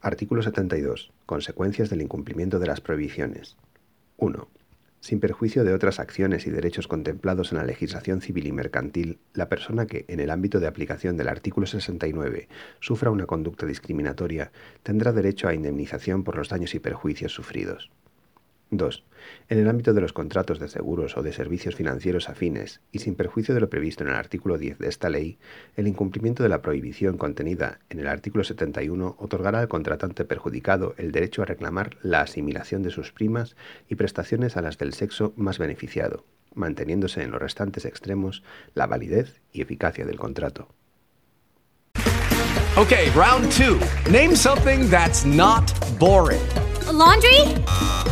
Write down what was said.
Artículo 72. Consecuencias del incumplimiento de las prohibiciones. 1. Sin perjuicio de otras acciones y derechos contemplados en la legislación civil y mercantil, la persona que, en el ámbito de aplicación del artículo 69, sufra una conducta discriminatoria, tendrá derecho a indemnización por los daños y perjuicios sufridos. 2. En el ámbito de los contratos de seguros o de servicios financieros afines, y sin perjuicio de lo previsto en el artículo 10 de esta ley, el incumplimiento de la prohibición contenida en el artículo 71 otorgará al contratante perjudicado el derecho a reclamar la asimilación de sus primas y prestaciones a las del sexo más beneficiado, manteniéndose en los restantes extremos la validez y eficacia del contrato. Okay, round 2. Name something that's not boring. laundry?